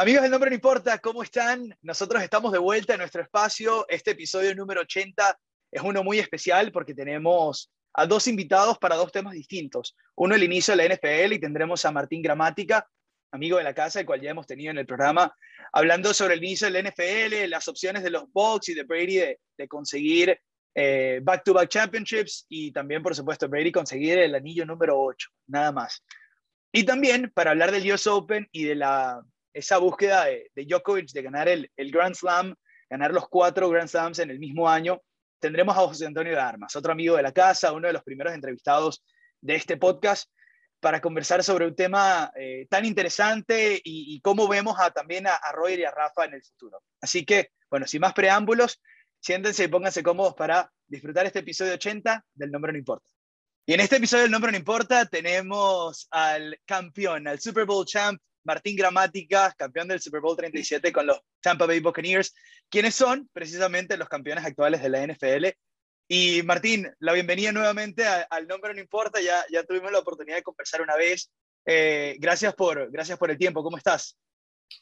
Amigos del Nombre No Importa, ¿cómo están? Nosotros estamos de vuelta en nuestro espacio. Este episodio número 80 es uno muy especial porque tenemos a dos invitados para dos temas distintos. Uno el inicio de la NFL y tendremos a Martín Gramática, amigo de la casa, el cual ya hemos tenido en el programa, hablando sobre el inicio de la NFL, las opciones de los Bucks y de Brady de, conseguir eh, back-to-back championships y también, por supuesto, Brady conseguir el anillo número 8, nada más. Y también para hablar del US Open y de la esa búsqueda de, Djokovic de ganar el, Grand Slam, ganar los cuatro Grand Slams en el mismo año, tendremos a José Antonio de Armas, otro amigo de la casa, uno de los primeros entrevistados de este podcast, para conversar sobre un tema eh, tan interesante y, cómo vemos a, también a, a Roger y a Rafa en el futuro. Así que, bueno, sin más preámbulos, siéntense y pónganse cómodos para disfrutar este episodio 80 del Nombre No Importa. Y en este episodio del Nombre No Importa tenemos al campeón, al Super Bowl champ Martín Gramática, campeón del Super Bowl 37 con los Tampa Bay Buccaneers, quienes son precisamente los campeones actuales de la NFL. Y Martín, la bienvenida nuevamente al Nombre No Importa, ya, ya tuvimos la oportunidad de conversar una vez. Eh, gracias, por, gracias por el tiempo, ¿cómo estás?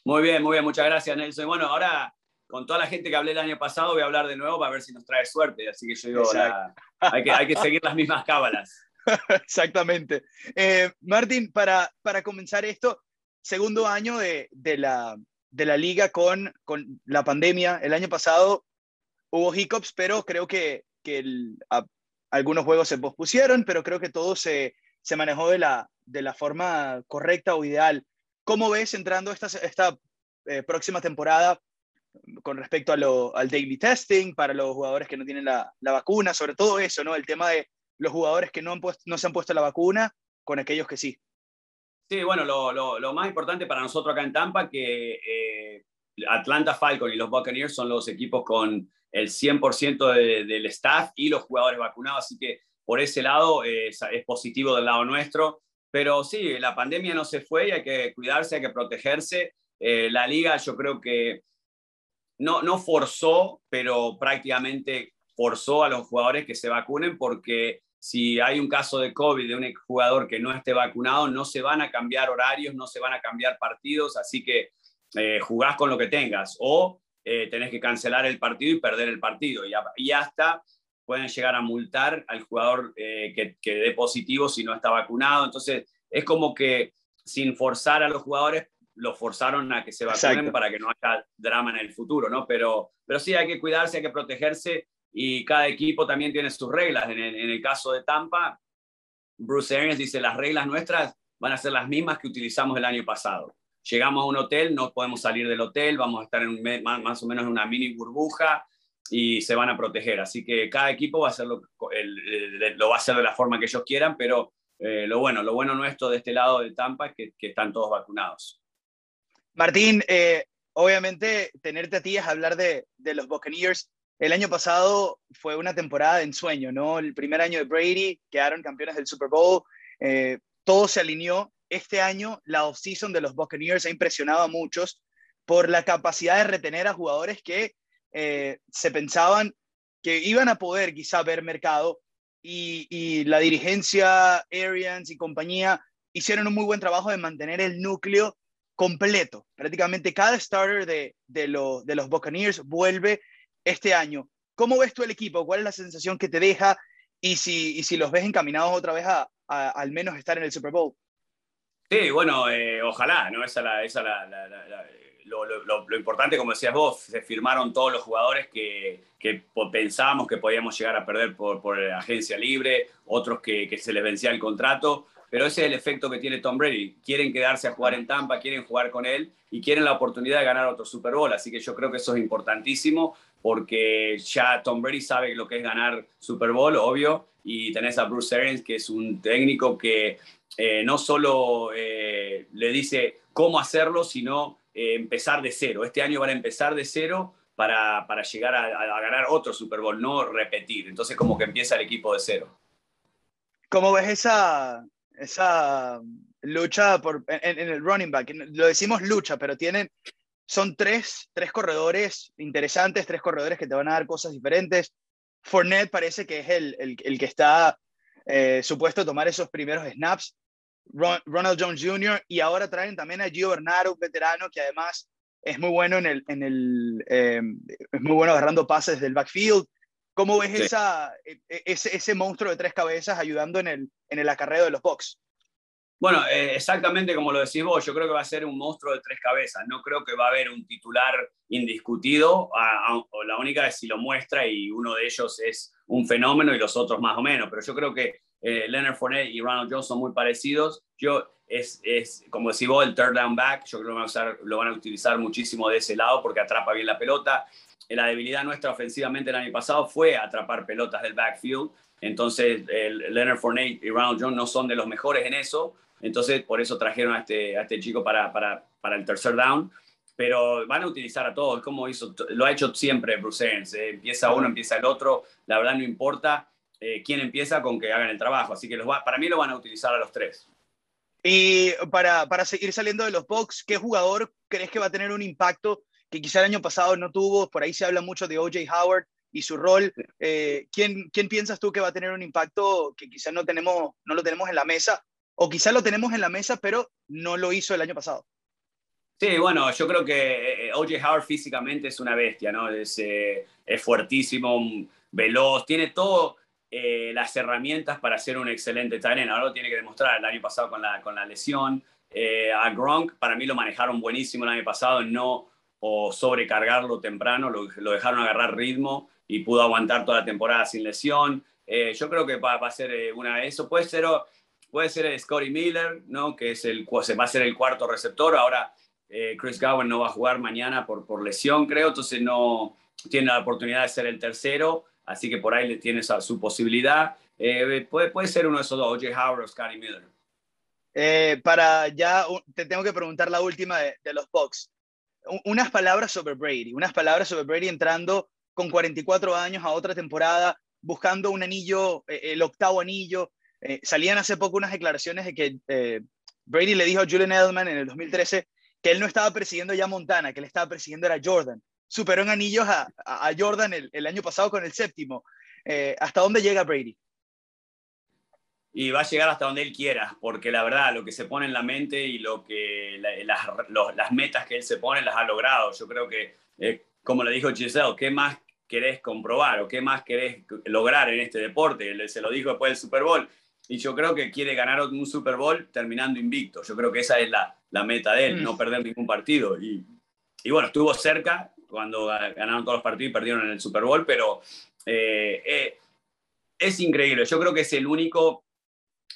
Muy bien, muy bien, muchas gracias Nelson. Bueno, ahora con toda la gente que hablé el año pasado voy a hablar de nuevo para ver si nos trae suerte, así que yo digo, hay, que, hay que seguir las mismas cábalas. Exactamente. Eh, Martín, para, para comenzar esto, segundo año de, la, liga con, con, la pandemia. El año pasado hubo hiccups, pero creo que, algunos juegos se pospusieron, pero creo que todo se, manejó de la, de la forma correcta o ideal. ¿Cómo ves entrando esta, esta eh, próxima temporada con respecto al daily testing para los jugadores que no tienen la, vacuna? Sobre todo eso, ¿no? El tema de los jugadores que no, han no se han puesto la vacuna con aquellos que sí. Sí, bueno, lo, más importante para nosotros acá en Tampa que eh, Atlanta Falcon y los Buccaneers son los equipos con el 100% del staff y los jugadores vacunados, así que por ese lado eh, es, positivo del lado nuestro. Pero sí, la pandemia no se fue y hay que cuidarse, hay que protegerse. Eh, la liga yo creo que no, no forzó, pero prácticamente forzó a los jugadores que se vacunen porque si hay un caso de COVID de un jugador que no esté vacunado, no se van a cambiar horarios, no se van a cambiar partidos, así que eh, jugás con lo que tengas o eh, tenés que cancelar el partido y perder el partido. Y, hasta pueden llegar a multar al jugador eh, que, que dé positivo si no está vacunado. Entonces, es como que sin forzar a los jugadores, los forzaron a que se vacunen para que no haya drama en el futuro, ¿no? Pero, pero sí hay que cuidarse, hay que protegerse y cada equipo también tiene sus reglas. En el, caso de Tampa, Bruce Arians dice, las reglas nuestras van a ser las mismas que utilizamos el año pasado. Llegamos a un hotel, no podemos salir del hotel, vamos a estar en más o menos en una mini burbuja y se van a proteger. Así que cada equipo va a hacerlo, lo va a hacer de la forma que ellos quieran, pero eh, lo bueno, lo bueno nuestro de este lado de Tampa es que, están todos vacunados. Martín, eh, obviamente tenerte a ti es hablar de, de los Buccaneers el año pasado fue una temporada de ensueño, ¿no? El primer año de Brady, quedaron campeones del Super Bowl, eh, todo se alineó. Este año la offseason de los Buccaneers ha impresionado a muchos por la capacidad de retener a jugadores que eh, se pensaban que iban a poder quizá ver mercado y, la dirigencia, Arians y compañía hicieron un muy buen trabajo de mantener el núcleo completo. Prácticamente cada starter de, de los Buccaneers vuelve este año. ¿Cómo ves tú el equipo? ¿Cuál es la sensación que te deja? Y si, si los ves encaminados otra vez a, al menos estar en el Super Bowl. Sí, bueno, eh, ojalá, ¿no? Esa, esa lo, importante, como decías vos, se firmaron todos los jugadores que, que pensábamos que podíamos llegar a perder por, por agencia libre, otros que, se les vencía el contrato, pero ese es el efecto que tiene Tom Brady. Quieren quedarse a jugar en Tampa, quieren jugar con él y quieren la oportunidad de ganar otro Super Bowl, así que yo creo que eso es importantísimo porque ya Tom Brady sabe lo que es ganar Super Bowl, obvio, y tenés a Bruce Arians, que es un técnico que eh, no solo eh, le dice cómo hacerlo, sino eh, empezar de cero. Este año van a empezar de cero para, para llegar a, ganar otro Super Bowl, no repetir. Entonces como que empieza el equipo de cero. ¿Cómo ves esa, esa lucha por, en, en el running back? Lo decimos lucha, pero tienen son tres, tres corredores interesantes, tres corredores que te van a dar cosas diferentes. Fournette parece que es el, el, que está eh, supuesto a tomar esos primeros snaps. Ronald Jones Jr. y ahora traen también a Gio Bernardo, un veterano que además es muy bueno en el, en el em, es muy bueno agarrando pases del backfield. ¿Cómo ves esa, e, e, ese, ese, monstruo de tres cabezas ayudando en el, en el acarreo de los Bucks? Bueno, eh, exactamente como lo decís vos, yo creo que va a ser un monstruo de tres cabezas. No creo que va a haber un titular indiscutido. la única es si lo muestra y uno de ellos es un fenómeno y los otros más o menos. Pero yo creo que eh, Leonard Fournette y Ronald Jones son muy parecidos. Yo es, es, como decís vos, el third down back. Yo creo que lo van a utilizar muchísimo de ese lado porque atrapa bien la pelota. La debilidad nuestra ofensivamente el año pasado fue atrapar pelotas del backfield. Entonces, Leonard Fournette y Ronald Jones no son de los mejores en eso. Entonces, por eso trajeron a este, este chico para, el tercer down. Pero van a utilizar a todos, como hizo, lo ha hecho siempre Bruce. Eh, empieza uno, empieza el otro. La verdad no importa eh, quién empieza con que hagan el trabajo. Así que para mí lo van a utilizar a los tres. Y para, para seguir saliendo de los box, ¿qué jugador crees que va a tener un impacto que quizá el año pasado no tuvo? Por ahí se habla mucho de OJ Howard y su rol. Eh, ¿quién, ¿Quién piensas tú que va a tener un impacto que quizá no, tenemos, no lo tenemos en la mesa o quizá lo tenemos en la mesa, pero no lo hizo el año pasado. Sí, bueno, yo creo que eh, OJ Howard físicamente es una bestia, ¿no? Es, eh, es fuertísimo, veloz, tiene todas eh, las herramientas para ser un excelente talento. Ahora lo tiene que demostrar el año pasado con la, con la lesión. a Gronk, para mí lo manejaron buenísimo el año pasado, no o sobrecargarlo temprano, lo, lo, dejaron agarrar ritmo y pudo aguantar toda la temporada sin lesión. yo creo que va, va, a ser una de eso. Puede ser Puede ser el Scotty Miller, ¿no? que es el, va a ser el cuarto receptor. Ahora eh, Chris Gowan no va a jugar mañana por, por lesión, creo, entonces no tiene la oportunidad de ser el tercero, así que por ahí le tiene su posibilidad. Eh, puede, puede ser uno de esos dos, O.J. Howard o Scotty Miller. Eh, para ya, te tengo que preguntar la última de, de los Bucks. Unas palabras sobre Brady, unas palabras sobre Brady entrando con 44 años a otra temporada, buscando un anillo, el octavo anillo, eh, salían hace poco unas declaraciones de que eh, Brady le dijo a Julian Edelman en el 2013 que él no estaba persiguiendo ya Montana, que él estaba persiguiendo era Jordan. Superó en anillos a, a, Jordan el, año pasado con el séptimo. Eh, ¿Hasta dónde llega Brady? Y va a llegar hasta donde él quiera, porque la verdad, lo que se pone en la mente y lo que las, las, metas que él se pone las ha logrado. Yo creo que, como le dijo Giselle, ¿qué más querés comprobar o qué más querés lograr en este deporte? Se lo dijo después del Super Bowl y yo creo que quiere ganar un Super Bowl terminando invicto. Yo creo que esa es la, la meta de él, mm. no perder ningún partido. Y, y, bueno, estuvo cerca cuando ganaron todos los partidos y perdieron en el Super Bowl, pero eh, eh, es increíble. Yo creo que es el único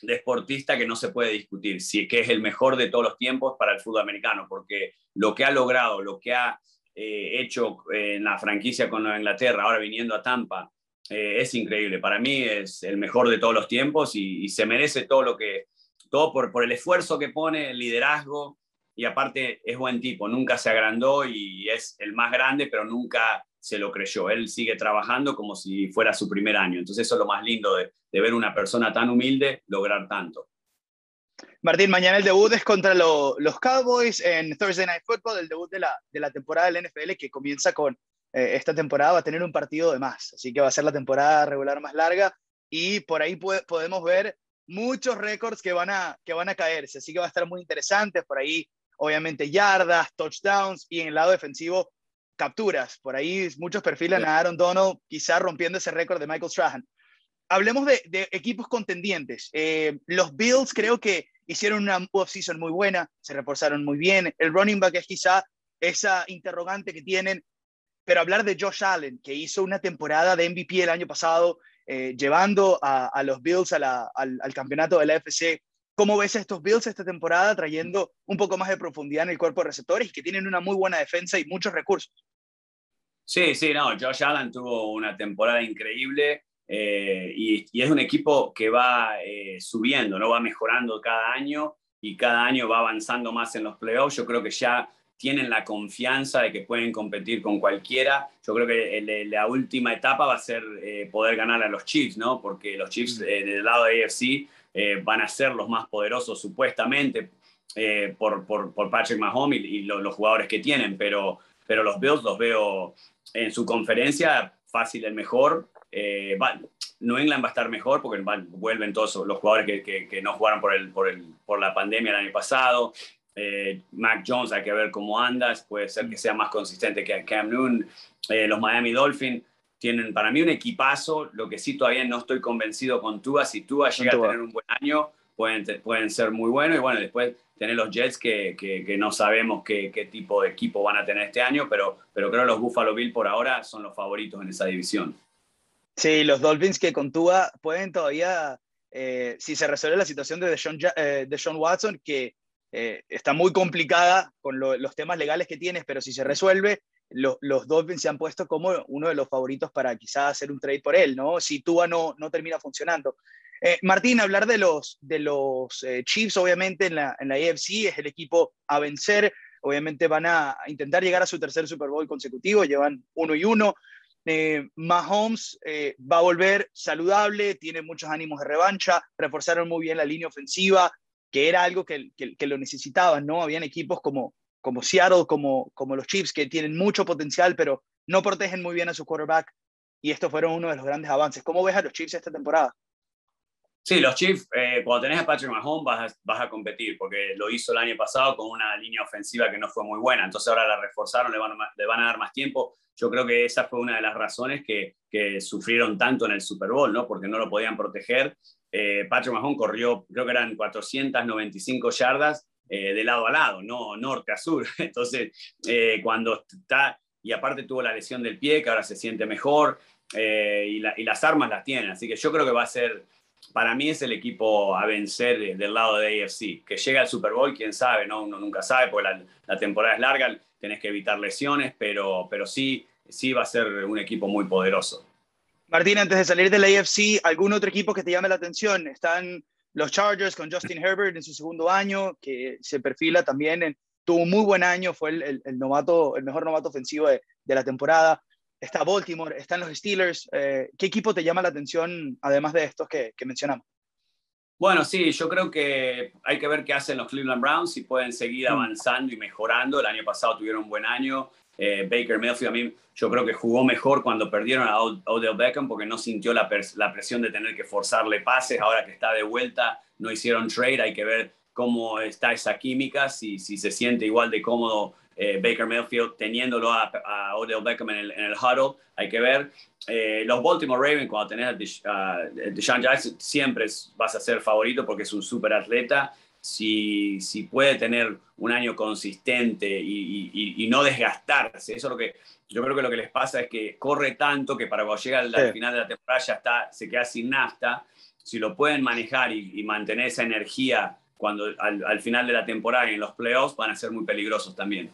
deportista que no se puede discutir, si que es el mejor de todos los tiempos para el fútbol americano, porque lo que ha logrado, lo que ha eh, hecho en la franquicia con Inglaterra, ahora viniendo a Tampa, eh, es increíble. Para mí es el mejor de todos los tiempos y, se merece todo lo que, todo por, por, el esfuerzo que pone, el liderazgo y aparte es buen tipo, nunca se agrandó y es el más grande, pero nunca se lo creyó. Él sigue trabajando como si fuera su primer año. Entonces eso es lo más lindo de, de ver una persona tan humilde lograr tanto. Martín, mañana el debut es contra los Cowboys en Thursday Night Football, el debut de la, de la temporada del NFL que comienza con eh, esta temporada va a tener un partido de más, así que va a ser la temporada regular más larga y por ahí podemos ver muchos récords que van, a, que van a caerse, así que va a estar muy interesante, por ahí obviamente yardas, touchdowns y en el lado defensivo capturas, por ahí muchos perfilan a Aaron Donald quizá rompiendo ese récord de Michael Strahan. Hablemos de, equipos contendientes. Eh, los Bills creo que hicieron una offseason muy buena, se reforzaron muy bien. El running back es quizá esa interrogante que tienen pero hablar de Josh Allen, que hizo una temporada de MVP el año pasado, eh, llevando a, los Bills al, campeonato de la FC. ¿Cómo ves estos Bills esta temporada trayendo un poco más de profundidad en el cuerpo de receptores y que tienen una muy buena defensa y muchos recursos? Sí, sí, no, Josh Allen tuvo una temporada increíble eh, y, es un equipo que va eh, subiendo, ¿no? va mejorando cada año y cada año va avanzando más en los playoffs. Yo creo que ya tienen la confianza de que pueden competir con cualquiera. Yo creo que la última etapa va a ser eh, poder ganar a los Chiefs, ¿no? Porque los Chiefs eh, del lado de AFC eh, van a ser los más poderosos supuestamente por, por, por, Patrick Mahomes y, los jugadores que tienen, pero, pero los Bills los veo en su conferencia fácil el mejor. Eh, New England va a estar mejor porque vuelven todos los jugadores que, no jugaron por, el, por, el, por, la pandemia el año pasado. Eh, Mac Jones, hay que ver cómo andas, puede ser que sea más consistente que Cam Newton. Eh, los Miami Dolphins tienen para mí un equipazo, lo que sí todavía no estoy convencido con Tua, si Tua llega a tener un buen año, pueden, pueden ser muy buenos. Y bueno, después tener los Jets que, que, no sabemos qué, qué, tipo de equipo van a tener este año, pero, pero creo que los Buffalo Bills por ahora son los favoritos en esa división. Sí, los Dolphins que con Tua pueden todavía, eh, si se resuelve la situación de Deshaun, eh, Watson, que eh, está muy complicada con los temas legales que tienes, pero si se resuelve, los Dolphins se han puesto como uno de los favoritos para quizás hacer un trade por él, ¿no? Si Tua no, no termina funcionando. Eh, Martín, hablar de los, de los eh, Chiefs, obviamente en la, en la AFC es el equipo a vencer. Obviamente van a intentar llegar a su tercer Super Bowl consecutivo, llevan uno y uno. Eh, Mahomes va a volver saludable, tiene muchos ánimos de revancha, reforzaron muy bien la línea ofensiva, que era algo que, que, lo necesitaban, ¿no? Habían equipos como, como Seattle, como, como los Chiefs, que tienen mucho potencial, pero no protegen muy bien a su quarterback, y estos fueron uno de los grandes avances. ¿Cómo ves a los Chiefs esta temporada? Sí, los Chiefs, eh, cuando tenés a Patrick Mahomes vas a, vas a, competir, porque lo hizo el año pasado con una línea ofensiva que no fue muy buena, entonces ahora la reforzaron, le van, a, le van a dar más tiempo. Yo creo que esa fue una de las razones que, que sufrieron tanto en el Super Bowl, ¿no? porque no lo podían proteger. Eh, Patrick Mahomes corrió, creo que eran 495 yardas eh, de lado a lado, no norte a sur. Entonces, eh, cuando está, y aparte tuvo la lesión del pie, que ahora se siente mejor, y, y las armas las tienen, así que yo creo que va a ser para mí es el equipo a vencer del lado de AFC. Que llega al Super Bowl, quién sabe, ¿no? uno nunca sabe, porque la, temporada es larga, tenés que evitar lesiones, pero, pero sí, sí va a ser un equipo muy poderoso. Martín, antes de salir del AFC, ¿algún otro equipo que te llame la atención? Están los Chargers con Justin Herbert en su segundo año, que se perfila también, tuvo un muy buen año, fue el, novato, el mejor novato ofensivo de, de la temporada está Baltimore, están los Steelers. Eh, ¿Qué equipo te llama la atención, además de estos que, mencionamos? Bueno, sí, yo creo que hay que ver qué hacen los Cleveland Browns, si pueden seguir mm. avanzando y mejorando. El año pasado tuvieron un buen año. Eh, Baker Mayfield a mí yo creo que jugó mejor cuando perdieron a Odell Beckham porque no sintió la, presión de tener que forzarle pases. Ahora que está de vuelta, no hicieron trade. Hay que ver cómo está esa química, si, si se siente igual de cómodo eh, Baker Mayfield teniéndolo a, Odell Beckham en el, en huddle, hay que ver. Eh, los Baltimore Ravens, cuando tenés a Deshaun Jackson, siempre vas a ser favorito porque es un super atleta. Si, si puede tener un año consistente y, y, no desgastarse, eso es lo que yo creo que lo que les pasa es que corre tanto que para cuando llega al, final de la temporada ya está, se queda sin nafta. Si lo pueden manejar y, mantener esa energía cuando al, al, final de la temporada y en los playoffs van a ser muy peligrosos también.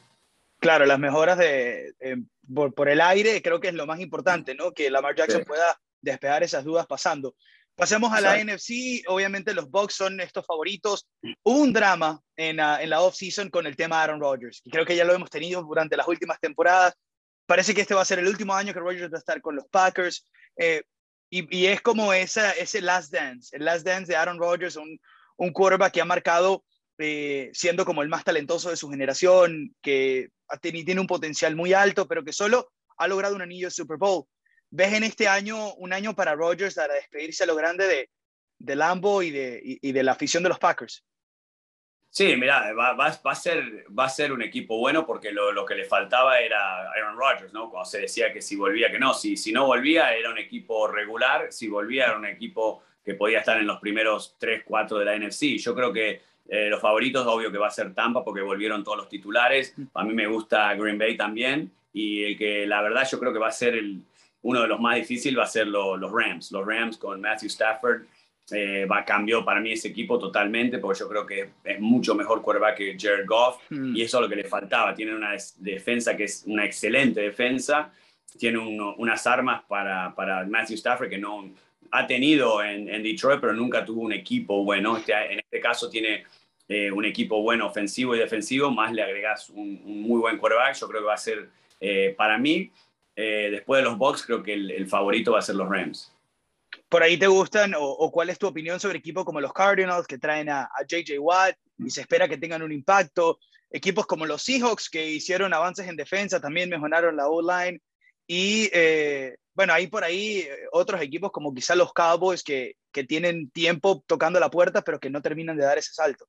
Claro, las mejoras de, eh, por, el aire creo que es lo más importante, ¿no? Que Lamar Jackson pueda despejar esas dudas pasando. Pasemos a la NFC, obviamente los Bucks son estos favoritos. Hubo un drama en la, en la off-season con el tema Aaron Rodgers, y creo que ya lo hemos tenido durante las últimas temporadas. Parece que este va a ser el último año que Rodgers va a estar con los Packers. Eh, y, y, es como esa, ese last dance, el last dance de Aaron Rodgers, un, un quarterback que ha marcado eh, siendo como el más talentoso de su generación, que tiene un potencial muy alto, pero que solo ha logrado un anillo de Super Bowl. ¿Ves en este año un año para Rodgers para despedirse a lo grande de, de Lambo y de, y, de la afición de los Packers? Sí, mira, va, va, a ser, va a ser un equipo bueno porque lo, lo, que le faltaba era Aaron Rodgers, ¿no? Cuando se decía que si volvía, que no. Si, si no volvía, era un equipo regular. Si volvía, era un equipo que podía estar en los primeros 3, 4 de la NFC. Yo creo que eh, los favoritos, obvio que va a ser Tampa porque volvieron todos los titulares. A mí me gusta Green Bay también. Y el que la verdad yo creo que va a ser el, uno de los más difíciles va a ser los Rams. Los Rams con Matthew Stafford eh, va, cambió para mí ese equipo totalmente porque yo creo que es mucho mejor quarterback que Jared Goff hmm. y eso es lo que le faltaba. Tiene una defensa que es una excelente defensa. Tiene unas armas para, para Matthew Stafford que no ha tenido en, en, Detroit, pero nunca tuvo un equipo bueno. Este, en este caso tiene eh, un equipo bueno ofensivo y defensivo, más le agregas un, muy buen quarterback, yo creo que va a ser, eh, para mí, eh, después de los Bucks, creo que el, favorito va a ser los Rams. ¿Por ahí te gustan o, cuál es tu opinión sobre equipos como los Cardinals que traen a, a JJ Watt y se espera que tengan un impacto? Equipos como los Seahawks que hicieron avances en defensa, también mejoraron la O-line Y eh, bueno, hay por ahí otros equipos como quizá los Cowboys que, que tienen tiempo tocando la puerta, pero que no terminan de dar ese salto.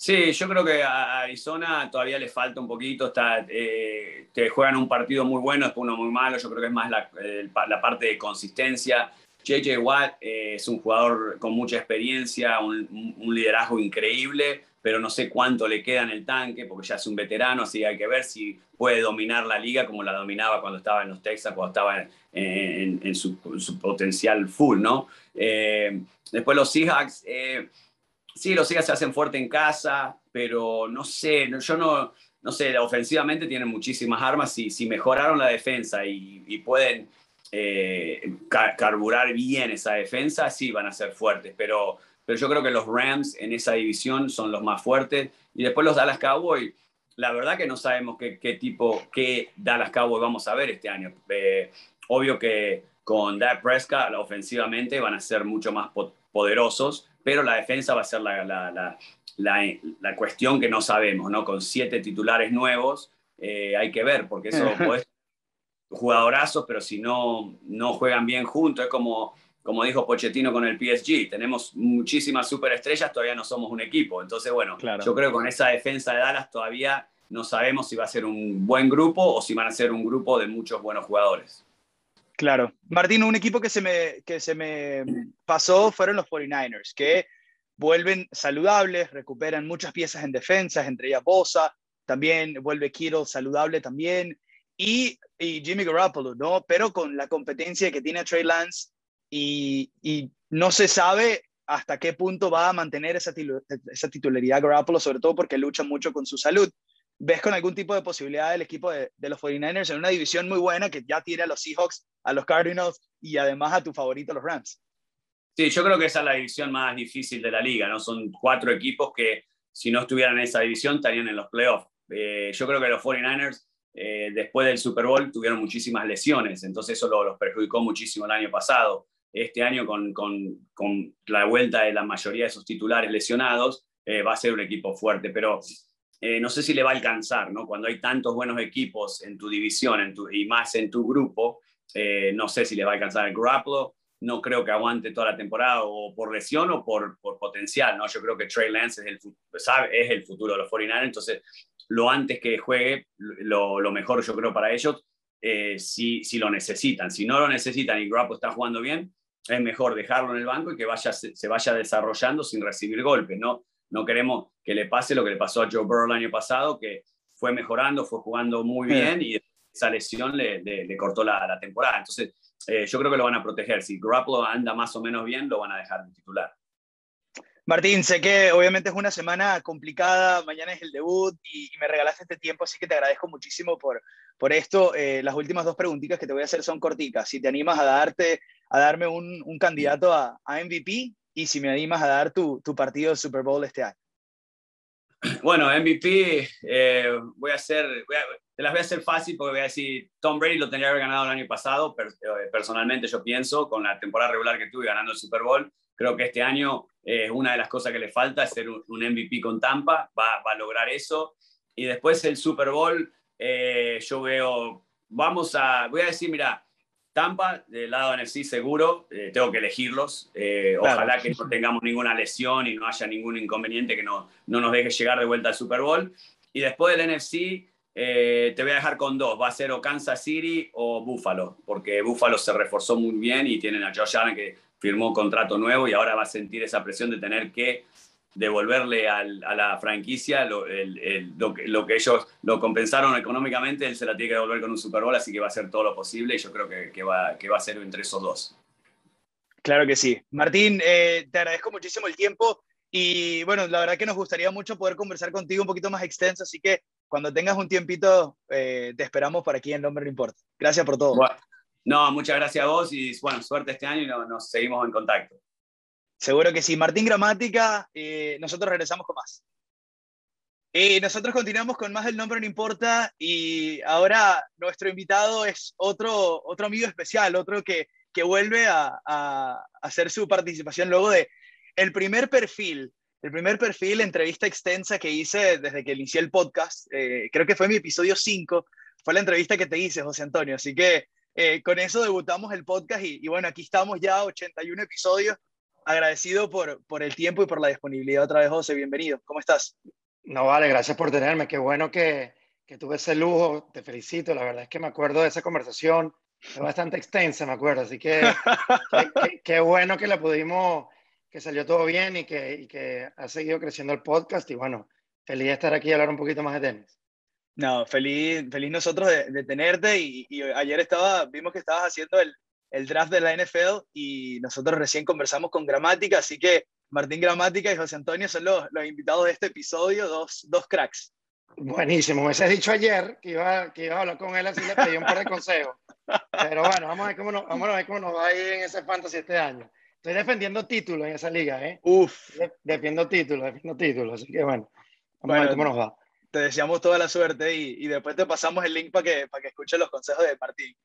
Sí, yo creo que a Arizona todavía le falta un poquito. Está, eh, te juegan un partido muy bueno, después uno muy malo. Yo creo que es más la, parte de consistencia. JJ Watt eh, es un jugador con mucha experiencia, un, liderazgo increíble, pero no sé cuánto le queda en el tanque porque ya es un veterano, así que hay que ver si puede dominar la liga como la dominaba cuando estaba en los Texas, cuando estaba en, su, potencial full, ¿no? Eh, después los Seahawks. Sí, los Seahawks se hacen fuerte en casa, pero no sé, yo no, no sé, ofensivamente tienen muchísimas armas y si mejoraron la defensa y, pueden eh, carburar bien esa defensa, sí van a ser fuertes, pero, pero yo creo que los Rams en esa división son los más fuertes y después los Dallas Cowboys. La verdad que no sabemos qué, qué tipo, qué Dallas Cowboys vamos a ver este año. Eh, obvio que con Dak Prescott ofensivamente van a ser mucho más poderosos, pero la defensa va a ser la, la, la, la cuestión que no sabemos, ¿no? Con siete titulares nuevos, eh, hay que ver, porque eso pues, jugadorazos, pero si no, no juegan bien juntos, es como, como dijo Pochettino con el PSG, tenemos muchísimas superestrellas, todavía no somos un equipo, entonces bueno, yo creo que con esa defensa de Dallas todavía no sabemos si va a ser un buen grupo o si van a ser un grupo de muchos buenos jugadores. Claro. Martín, un equipo que se me, que se me pasó fueron los 49ers, que vuelven saludables, recuperan muchas piezas en defensa, entre ellas Bosa, también vuelve Kittle saludable también, y, y, Jimmy Garoppolo, ¿no? Pero con la competencia que tiene Trey Lance y, y no se sabe hasta qué punto va a mantener esa, esa titularidad Garoppolo, sobre todo porque lucha mucho con su salud. ¿Ves con algún tipo de posibilidad el equipo de, los 49ers en una división muy buena que ya tiene a los Seahawks, a los Cardinals y además a tu favorito, los Rams? Sí, yo creo que esa es la división más difícil de la liga, ¿no? Son cuatro equipos que si no estuvieran en esa división estarían en los playoffs. Eh, yo creo que los 49ers eh, después del Super Bowl tuvieron muchísimas lesiones, entonces eso los perjudicó muchísimo el año pasado. Este año con, con, con la vuelta de la mayoría de sus titulares lesionados, eh, va a ser un equipo fuerte, pero eh, no sé si le va a alcanzar, ¿no? Cuando hay tantos buenos equipos en tu división en tu, y más en tu grupo, eh, no sé si le va a alcanzar el Garoppolo. No creo que aguante toda la temporada o por lesión o por, potencial, ¿no? Yo creo que Trey Lance es el, sabe, es el futuro de los 49 entonces lo antes que juegue, lo, lo mejor yo creo para ellos, eh, si, si, lo necesitan. Si no lo necesitan y Garoppolo está jugando bien, es mejor dejarlo en el banco y que vaya, se, se vaya desarrollando sin recibir golpes, ¿no? No queremos que le pase lo que le pasó a Joe Burrow el año pasado, que fue mejorando, fue jugando muy bien y esa lesión le, le, cortó la, la, temporada. Entonces, eh, yo creo que lo van a proteger. Si Garoppolo anda más o menos bien, lo van a dejar de titular. Martín, sé que obviamente es una semana complicada, mañana es el debut y, y me regalaste este tiempo, así que te agradezco muchísimo por, por esto. Eh, las últimas dos preguntitas que te voy a hacer son corticas. Si te animas a, darte, a darme un, un candidato a, a MVP y si me animas a dar tu, tu partido de Super Bowl este año. Bueno, MVP, eh, voy a hacer, voy a, te las voy a hacer fácil porque voy a decir, Tom Brady lo tendría que haber ganado el año pasado, pero eh, personalmente yo pienso, con la temporada regular que tuve ganando el Super Bowl, creo que este año eh, una de las cosas que le falta ser un, un MVP con Tampa, va, va, a lograr eso. Y después el Super Bowl, eh, yo veo, vamos a, voy a decir, mira, Tampa, del lado NFC seguro, eh, tengo que elegirlos. Eh, claro. Ojalá que no tengamos ninguna lesión y no haya ningún inconveniente que no, no nos deje llegar de vuelta al Super Bowl. Y después del NFC, eh, te voy a dejar con dos. Va a ser o Kansas City o Buffalo, porque Buffalo se reforzó muy bien y tienen a Josh Allen que firmó contrato nuevo y ahora va a sentir esa presión de tener que devolverle al, a la franquicia lo, el, el, lo, que, lo, que, ellos lo compensaron económicamente, él se la tiene que devolver con un Super Bowl, así que va a hacer todo lo posible y yo creo que, que va, que va a ser entre esos dos. Claro que sí. Martín, eh, te agradezco muchísimo el tiempo y bueno, la verdad que nos gustaría mucho poder conversar contigo un poquito más extenso, así que cuando tengas un tiempito, eh, te esperamos por aquí en Nombre No Importa. Gracias por todo. Bueno, no, muchas gracias a vos y bueno, suerte este año y nos seguimos en contacto. Seguro que sí. Martín Gramática, eh, nosotros regresamos con más. Y nosotros continuamos con más del nombre no importa y ahora nuestro invitado es otro, otro amigo especial, otro que, que vuelve a, a, hacer su participación luego de el primer perfil, el primer perfil, entrevista extensa que hice desde que inicié el podcast, eh, creo que fue mi episodio 5, fue la entrevista que te hice, José Antonio. Así que eh, con eso debutamos el podcast y, bueno, aquí estamos ya, 81 episodios. Agradecido por, por el tiempo y por la disponibilidad otra vez, José. Bienvenido. ¿Cómo estás? No, vale, gracias por tenerme. Qué bueno que, que tuve ese lujo. Te felicito. La verdad es que me acuerdo de esa conversación. Fue bastante extensa, me acuerdo. Así que qué bueno que la pudimos, que salió todo bien y que, y que ha seguido creciendo el podcast. Y bueno, feliz de estar aquí y hablar un poquito más de tenis. No, feliz, feliz nosotros de, tenerte y, ayer estaba, vimos que estabas haciendo el, el, draft de la NFL y nosotros recién conversamos con Gramática, así que Martín Gramática y José Antonio son los, los invitados de este episodio, dos, dos cracks. Buenísimo, me has dicho ayer que iba, que iba a hablar con él así le pedí un par de consejos. Pero bueno, vamos a ver cómo nos, vamos a ver cómo nos va a ir en ese fantasy este año. Estoy defendiendo títulos en esa liga, ¿eh? Uf. defiendo títulos, defiendo títulos, así que bueno, vamos a ver cómo nos va te deseamos toda la suerte y, después te pasamos el link para que, para que escuches los consejos de Martín.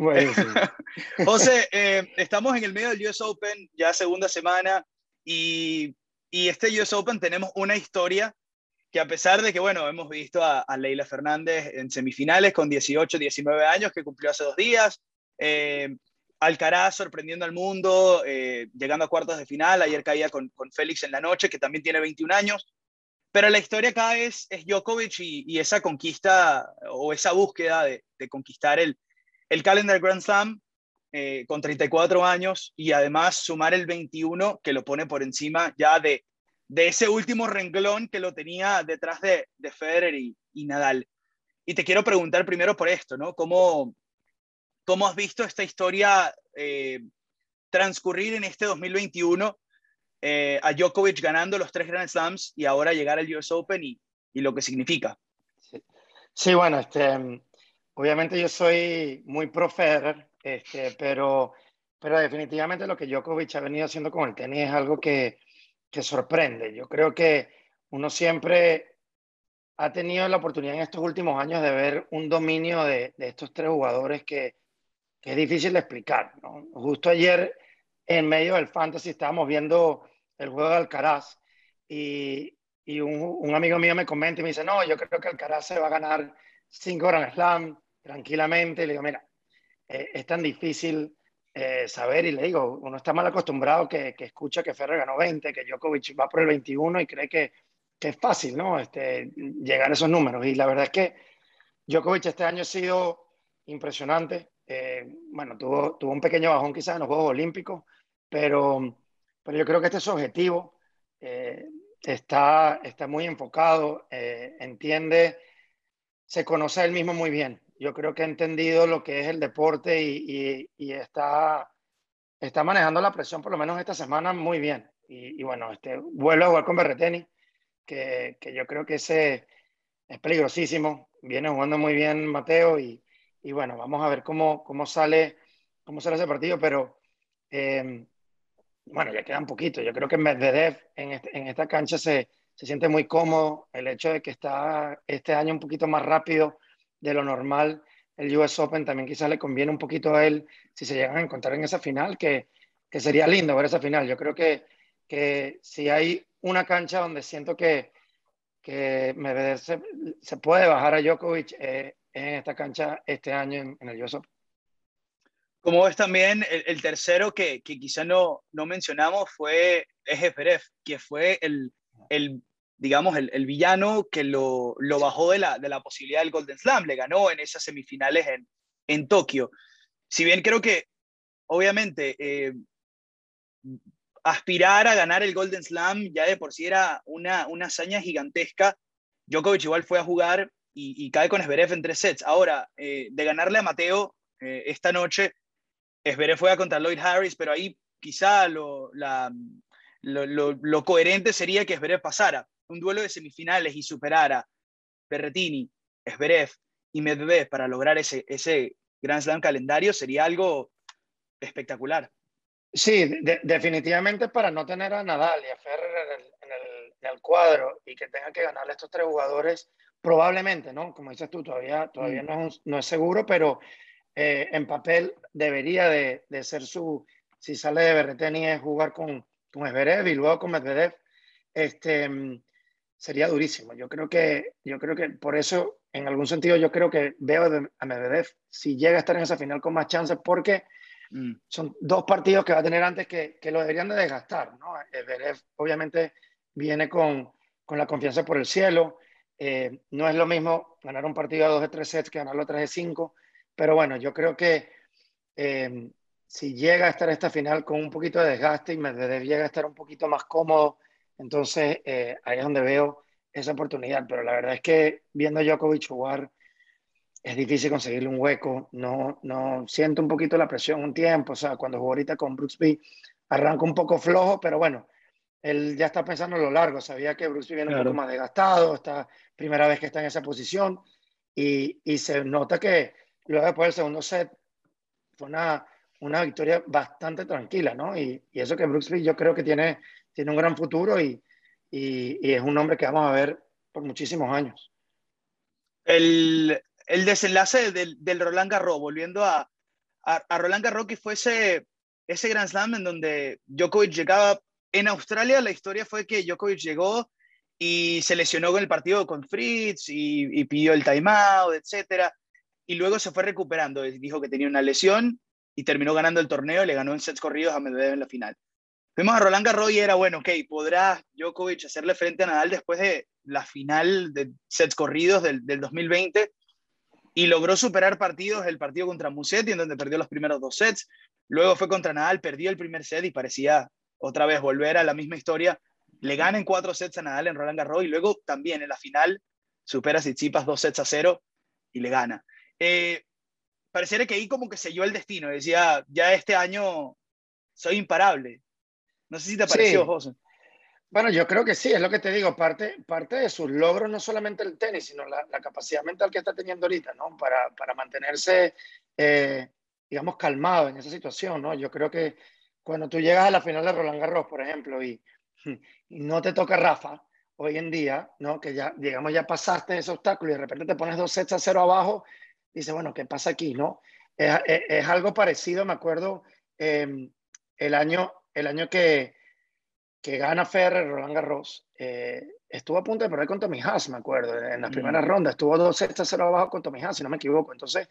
Bueno, José, eh, estamos en el medio del US Open, ya segunda semana, y, y, este US Open tenemos una historia que a pesar de que, bueno, hemos visto a, Leila Fernández en semifinales con 18, 19 años, que cumplió hace dos días, eh, Alcaraz sorprendiendo al mundo, eh, llegando a cuartos de final, ayer caía con, con Félix en la noche, que también tiene 21 años, pero la historia acá es, es Djokovic y, esa conquista o esa búsqueda de, conquistar el, el Calendar Grand Slam eh, con 34 años y además sumar el 21 que lo pone por encima ya de, de ese último renglón que lo tenía detrás de, de Federer y, Nadal. Y te quiero preguntar primero por esto, ¿no? ¿Cómo, cómo has visto esta historia eh, transcurrir en este 2021 eh, a Djokovic ganando los tres Grand Slams y ahora llegar al US Open y, y lo que significa. Sí. bueno, este, obviamente yo soy muy pro Federer, este, pero, pero definitivamente lo que Djokovic ha venido haciendo con el tenis es algo que, que sorprende. Yo creo que uno siempre ha tenido la oportunidad en estos últimos años de ver un dominio de, de estos tres jugadores que, que, es difícil de explicar. Justo ayer, en medio del fantasy, estábamos viendo el juego de Alcaraz y, y un, un, amigo mío me comenta y me dice, no, yo creo que Alcaraz se va a ganar cinco Grand Slam tranquilamente. Le digo, mira, eh, es tan difícil eh, saber y le digo, uno está mal acostumbrado que, que, escucha que Ferrer ganó 20, que Djokovic va por el 21 y cree que, que es fácil, ¿no? Este, llegar a esos números. Y la verdad es que Djokovic este año ha sido impresionante. Eh, bueno, tuvo, tuvo un pequeño bajón quizás en los Juegos Olímpicos, pero pero yo creo que este es su objetivo. Eh, está, está muy enfocado, eh, entiende, se conoce a él mismo muy bien. Yo creo que ha entendido lo que es el deporte y, y, está, está manejando la presión, por lo menos esta semana, muy bien. Y, bueno, este, vuelve a jugar con Berreteni, que, que, yo creo que ese es peligrosísimo. Viene jugando muy bien Mateo y, y bueno, vamos a ver cómo, cómo, sale, cómo sale ese partido, pero eh, bueno, ya queda un poquito. Yo creo que Medvedev en, este, en esta cancha se, se, siente muy cómodo. El hecho de que está este año un poquito más rápido de lo normal, el US Open también quizás le conviene un poquito a él si se llegan a encontrar en esa final, que, que sería lindo ver esa final. Yo creo que, que si hay una cancha donde siento que, que Medvedev se, se puede bajar a Djokovic eh, en esta cancha este año en, en el US Open. Como ves también, el, tercero que, que, quizá no, no mencionamos fue Ejeferef, que fue el, el digamos, el, villano que lo, bajó de la, posibilidad del Golden Slam, le ganó en esas semifinales en, Tokio. Si bien creo que, obviamente, eh, aspirar a ganar el Golden Slam ya de por sí era una, hazaña gigantesca, Djokovic igual fue a jugar y, cae con Esberev en tres sets. Ahora, eh, de ganarle a Mateo eh, esta noche, Esberé fue a contra Lloyd Harris, pero ahí quizá lo, lo, coherente sería que Esberev pasara. Un duelo de semifinales y superara Berretini, Esberev y Medvedev para lograr ese, ese Grand Slam calendario sería algo espectacular. Sí, definitivamente para no tener a Nadal y a Ferrer en el, cuadro y que tenga que ganarle a estos tres jugadores, probablemente, ¿no? Como dices tú, todavía, todavía mm. no, no es seguro, pero eh, en papel debería de, de, ser su, si sale de Berreteni es jugar con, con Esberev y luego con Medvedev. Este, sería durísimo. Yo creo que, yo creo que por eso, en algún sentido, yo creo que veo a Medvedev si llega a estar en esa final con más chances, porque mm. son dos partidos que va a tener antes que, que lo deberían de desgastar. ¿no? Medvedev obviamente viene con, con la confianza por el cielo. Eh, no es lo mismo ganar un partido a dos de tres sets que ganarlo a tres de cinco, pero bueno, yo creo que eh, si llega a estar esta final con un poquito de desgaste y Medvedev llega a estar un poquito más cómodo entonces, eh, ahí es donde veo esa oportunidad. Pero la verdad es que viendo a Djokovic jugar, es difícil conseguirle un hueco. No, no siento un poquito la presión un tiempo. O sea, cuando jugó ahorita con Brooksby, arranca un poco flojo, pero bueno, él ya está pensando a lo largo. Sabía que Brooksby viene un poco más desgastado. Esta primera vez que está en esa posición. Y, y se nota que luego después del segundo set fue una, una victoria bastante tranquila, ¿no? Y, y eso que Brooksby yo creo que tiene tiene un gran futuro y, y, es un hombre que vamos a ver por muchísimos años. El, el desenlace del, del, Roland Garros, volviendo a, a, Roland Garros, que fue ese, ese Grand Slam en donde Djokovic llegaba. En Australia la historia fue que Djokovic llegó y se lesionó con el partido con Fritz y, y pidió el timeout, etc. Y luego se fue recuperando. Dijo que tenía una lesión y terminó ganando el torneo. Le ganó en sets corridos a Medvedev en la final. Fuimos a Roland Garros y era, bueno, ok, ¿podrá Djokovic hacerle frente a Nadal después de la final de sets corridos del, del 2020? Y logró superar partidos, el partido contra Musetti, en donde perdió los primeros dos sets. Luego fue contra Nadal, perdió el primer set y parecía otra vez volver a la misma historia. Le gana en cuatro sets a Nadal en Roland Garros y luego también en la final supera a Tsitsipas dos sets a cero y le gana. Eh, pareciera que ahí como que selló el destino. Decía, ya este año soy imparable. No sé si te pareció, José. Bueno, yo creo que sí, es lo que te digo, parte, parte de sus logros, no solamente el tenis, sino la, capacidad mental que está teniendo ahorita, ¿no? Para, para mantenerse, eh, digamos, calmado en esa situación, ¿no? Yo creo que cuando tú llegas a la final de Roland Garros, por ejemplo, y, y no te toca Rafa, hoy en día, ¿no? Que ya, digamos, ya pasaste ese obstáculo y de repente te pones dos sets a cero abajo, dices, bueno, ¿qué pasa aquí, no? Es, es, algo parecido, me acuerdo, eh, el año el año que, que gana Ferrer, Roland Garros, eh, estuvo a punto de perder con Tommy Haas, me acuerdo, en las primeras rondas. Estuvo dos sextas 0 abajo con Tommy Haas, si no me equivoco. Entonces,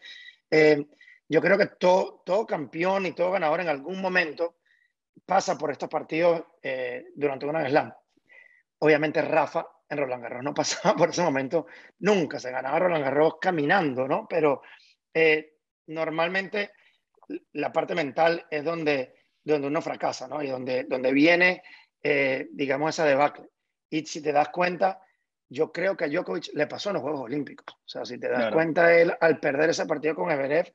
eh, yo creo que todo, todo campeón y todo ganador en algún momento pasa por estos partidos eh, durante una slam. Obviamente Rafa en Roland Garros no pasaba por ese momento nunca, se ganaba Roland Garros caminando, ¿no? Pero normalmente la parte mental es donde donde uno fracasa, ¿no? Y donde, donde viene, eh, digamos, esa debacle. Y si te das cuenta, yo creo que a Djokovic le pasó en los Juegos Olímpicos. O sea, si te das cuenta, él al perder ese partido con Everett,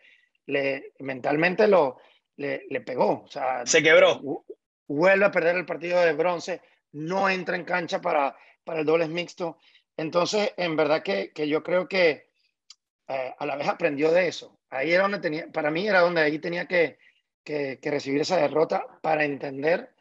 le, mentalmente lo, le, le pegó. O sea, se quebró. Vuelve a perder el partido de bronce, no entra en cancha para, para el dobles mixto. Entonces, en verdad que, que yo creo que eh, a la vez aprendió de eso. Ahí era donde tenía, para mí era donde ahí tenía que, que, recibir esa derrota para entender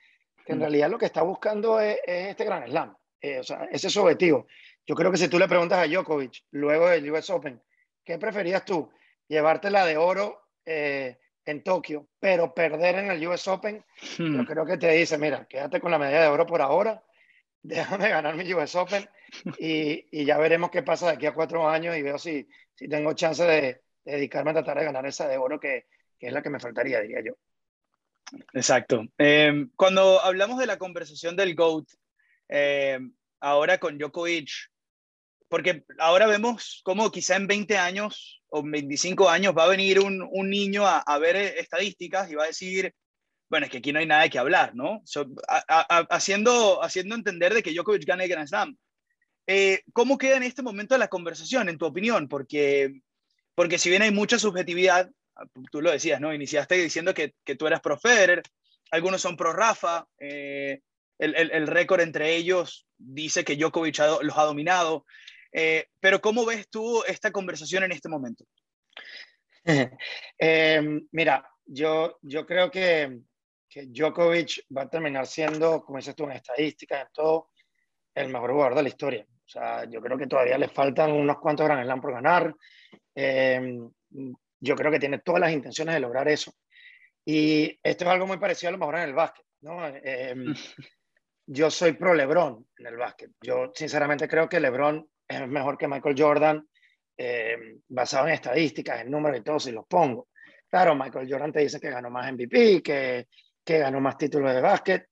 que en mm. realidad lo que está buscando es, este gran slam. Eh, o sea, ese es su objetivo. Yo creo que si tú le preguntas a Djokovic luego del US Open, ¿qué preferías tú? ¿Llevártela de oro eh, en Tokio, pero perder en el US Open? Yo hmm. creo que te dice, mira, quédate con la medalla de oro por ahora, déjame ganar mi US Open y, y, ya veremos qué pasa de aquí a cuatro años y veo si, si tengo chance de, de dedicarme a tratar de ganar esa de oro que, que es la que me faltaría, diría yo. Exacto. Em, cuando hablamos de la conversación del GOAT, em, ahora con Djokovic, porque ahora vemos cómo quizá en 20 años o 25 años va a venir un, un niño a, a, ver estadísticas y va a decir, bueno, es que aquí no hay nada que hablar, ¿no? haciendo, haciendo entender de que Djokovic gane el Grand Slam. Eh, ¿Cómo queda en este momento la conversación, en tu opinión? Porque, porque si bien hay mucha subjetividad, tú lo decías, ¿no? Iniciaste diciendo que, que tú eras pro Federer, algunos son pro Rafa, eh, el, el, récord entre ellos dice que Djokovic los ha dominado, eh, pero ¿cómo ves tú esta conversación en este momento? Eh, mira, yo, yo creo que, que Djokovic va a terminar siendo, como dices tú, en estadísticas, en todo, el mejor jugador de la historia. O sea, yo creo que todavía le faltan unos cuantos Grand Slam por ganar yo creo que tiene todas las intenciones de lograr eso. Y esto es algo muy parecido a lo mejor en el básquet, ¿no? Em, yo soy pro LeBron en el básquet. Yo sinceramente creo que LeBron es mejor que Michael Jordan, eh, basado en estadísticas, en números y todo, si los pongo. Claro, Michael Jordan te dice que ganó más MVP, que, que ganó más títulos de básquet,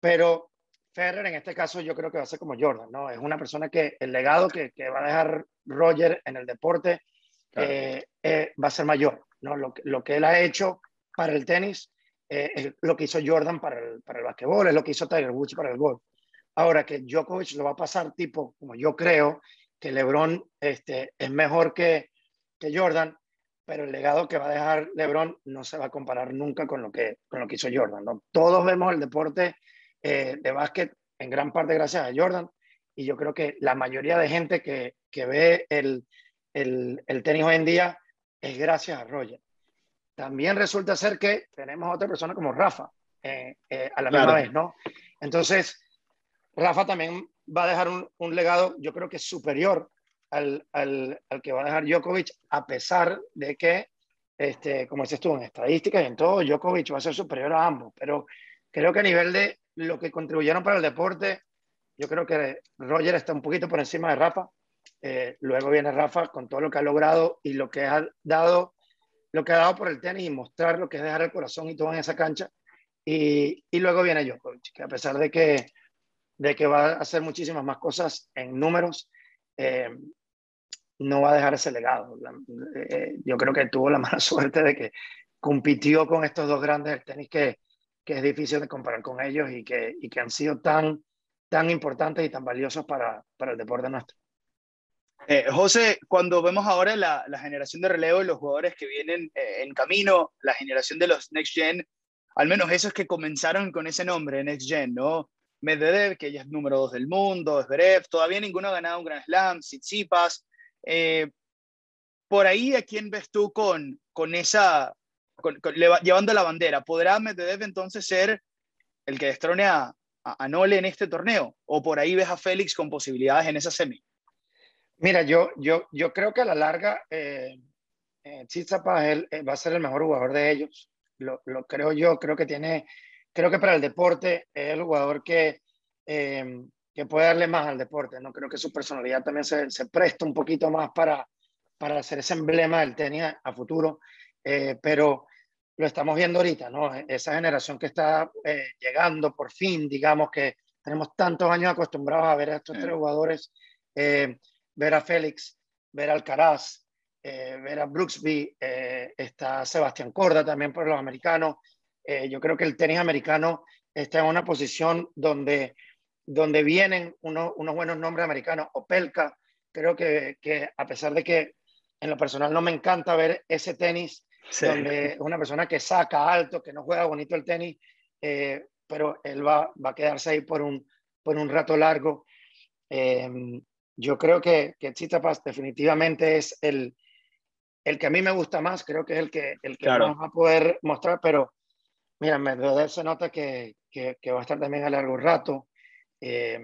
pero Ferrer en este caso yo creo que va a ser como Jordan, ¿no? Es una persona que el legado que, que va a dejar Roger en el deporte eh, eh, va a ser mayor, ¿no? Lo, lo, que él ha hecho para el tenis eh, es lo que hizo Jordan para el, para el basquetbol, es lo que hizo Tiger Woods para el golf. Ahora que Djokovic lo va a pasar tipo, como yo creo, que LeBron este, es mejor que, que Jordan, pero el legado que va a dejar LeBron no se va a comparar nunca con lo que, con lo que hizo Jordan. Todos vemos el deporte eh, de básquet en gran parte gracias a Jordan y yo creo que la mayoría de gente que, que ve el, el, el, tenis hoy en día es gracias a Roger. También resulta ser que tenemos a otra persona como Rafa eh, eh, a la claro. misma vez, ¿no? Entonces, Rafa también va a dejar un, un legado, yo creo que superior al, al, al, que va a dejar Djokovic, a pesar de que, este, como dices tú, en estadísticas y en todo, Djokovic va a ser superior a ambos. Pero creo que a nivel de lo que contribuyeron para el deporte, yo creo que Roger está un poquito por encima de Rafa. Eh, luego viene Rafa con todo lo que ha logrado y lo que ha dado, lo que ha dado por el tenis y mostrar lo que es dejar el corazón y todo en esa cancha. Y, y luego viene Djokovic, que a pesar de que, de que va a hacer muchísimas más cosas en números, eh, no va a dejar ese legado. Eh, yo creo que tuvo la mala suerte de que compitió con estos dos grandes del tenis que, que es difícil de comparar con ellos y que, y que han sido tan, tan importantes y tan valiosos para, para el deporte nuestro. Eh, José, cuando vemos ahora la, generación de relevo y los jugadores que vienen eh, en camino, la generación de los Next Gen, al menos esos que comenzaron con ese nombre, Next Gen, ¿no? Medvedev, que ya es número dos del mundo, Zverev, todavía ninguno ha ganado un Grand Slam, Tsitsipas, eh, por ahí, ¿a quién ves tú con, con esa, llevando la bandera? ¿Podrá Medvedev entonces ser el que destrone a, a, a, Nole en este torneo? ¿O por ahí ves a Félix con posibilidades en esa semi? Mira, yo, yo, yo creo que a la larga eh, eh, eh, va a ser el mejor jugador de ellos. Lo, lo, creo yo, creo que tiene, creo que para el deporte es el jugador que, eh, que puede darle más al deporte. ¿no? Creo que su personalidad también se, se presta un poquito más para, para hacer ese emblema del tenis a, a futuro, eh, pero lo estamos viendo ahorita, ¿no? Esa generación que está eh, llegando por fin, digamos que tenemos tantos años acostumbrados a ver a estos sí. tres jugadores, eh, ver a Félix, ver a Alcaraz, eh, ver a Brooksby, está Sebastián Corda también por los americanos. yo creo que el tenis americano está en una posición donde donde vienen unos, unos buenos nombres americanos. Opelka, creo que, que, a pesar de que en lo personal no me encanta ver ese tenis, sí. donde una persona que saca alto, que no juega bonito el tenis, eh, pero él va, va, a quedarse ahí por un, por un rato largo. Eh, yo creo que, que Tsitsipas definitivamente es el, el que a mí me gusta más, creo que es el que, el que claro. más va a poder mostrar, pero mira, Medvedev se nota que, que, que va a estar también a largo rato. Eh,